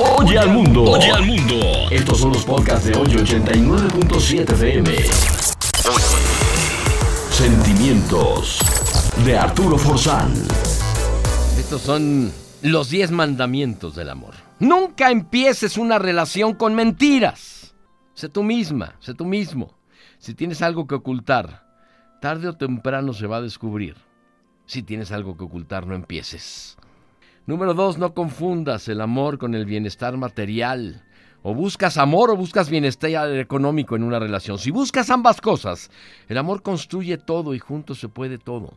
Oye al mundo. Oye al mundo. Estos son los podcasts de hoy 89.7 FM. Sentimientos de Arturo Forzán. Estos son los 10 mandamientos del amor. Nunca empieces una relación con mentiras. Sé tú misma, sé tú mismo. Si tienes algo que ocultar, tarde o temprano se va a descubrir. Si tienes algo que ocultar, no empieces. Número dos, no confundas el amor con el bienestar material. O buscas amor o buscas bienestar económico en una relación. Si buscas ambas cosas, el amor construye todo y juntos se puede todo.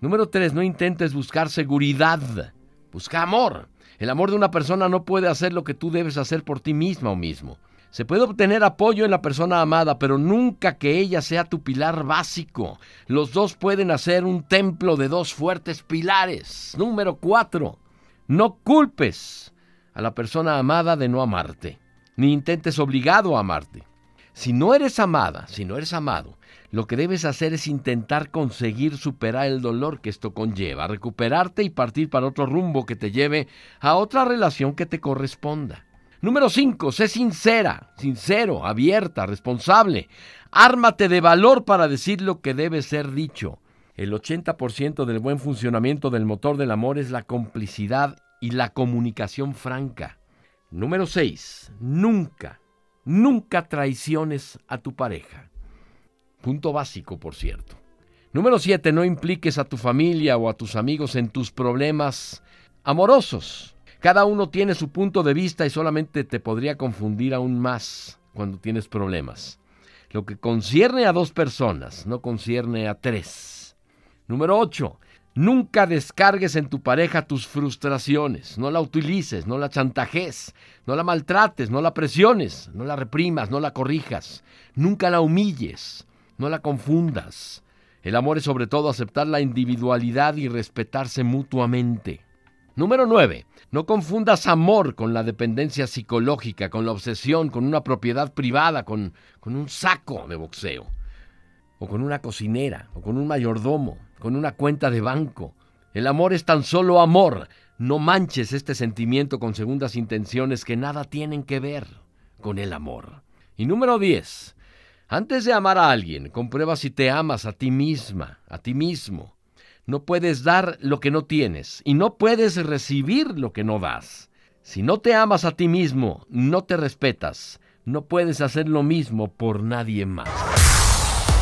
Número tres, no intentes buscar seguridad. Busca amor. El amor de una persona no puede hacer lo que tú debes hacer por ti misma o mismo. Se puede obtener apoyo en la persona amada, pero nunca que ella sea tu pilar básico. Los dos pueden hacer un templo de dos fuertes pilares. Número cuatro, no culpes a la persona amada de no amarte, ni intentes obligado a amarte. Si no eres amada, si no eres amado, lo que debes hacer es intentar conseguir superar el dolor que esto conlleva, recuperarte y partir para otro rumbo que te lleve a otra relación que te corresponda. Número 5. Sé sincera, sincero, abierta, responsable. Ármate de valor para decir lo que debe ser dicho. El 80% del buen funcionamiento del motor del amor es la complicidad y la comunicación franca. Número 6. Nunca, nunca traiciones a tu pareja. Punto básico, por cierto. Número 7. No impliques a tu familia o a tus amigos en tus problemas amorosos. Cada uno tiene su punto de vista y solamente te podría confundir aún más cuando tienes problemas. Lo que concierne a dos personas no concierne a tres. Número 8. Nunca descargues en tu pareja tus frustraciones. No la utilices, no la chantajes, no la maltrates, no la presiones, no la reprimas, no la corrijas. Nunca la humilles, no la confundas. El amor es sobre todo aceptar la individualidad y respetarse mutuamente. Número 9. No confundas amor con la dependencia psicológica, con la obsesión, con una propiedad privada, con, con un saco de boxeo, o con una cocinera, o con un mayordomo, con una cuenta de banco. El amor es tan solo amor. No manches este sentimiento con segundas intenciones que nada tienen que ver con el amor. Y número 10. Antes de amar a alguien, comprueba si te amas a ti misma, a ti mismo. No puedes dar lo que no tienes y no puedes recibir lo que no das. Si no te amas a ti mismo, no te respetas, no puedes hacer lo mismo por nadie más.